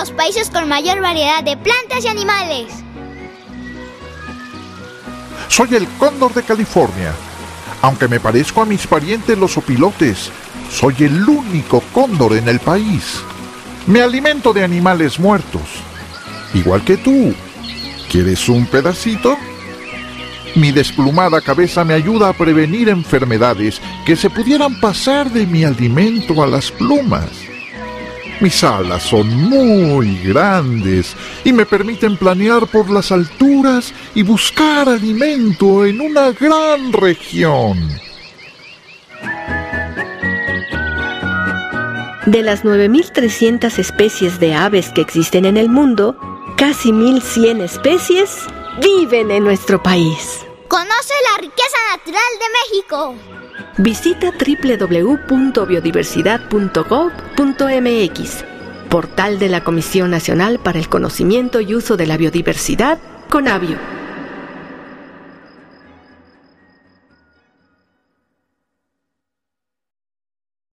los países con mayor variedad de plantas y animales. Soy el cóndor de California. Aunque me parezco a mis parientes los opilotes, soy el único cóndor en el país. Me alimento de animales muertos, igual que tú. ¿Quieres un pedacito? Mi desplumada cabeza me ayuda a prevenir enfermedades que se pudieran pasar de mi alimento a las plumas. Mis alas son muy grandes y me permiten planear por las alturas y buscar alimento en una gran región. De las 9.300 especies de aves que existen en el mundo, casi 1.100 especies viven en nuestro país. Conoce la riqueza natural de México. Visita www.biodiversidad.gov.mx, portal de la Comisión Nacional para el Conocimiento y Uso de la Biodiversidad, CONABIO.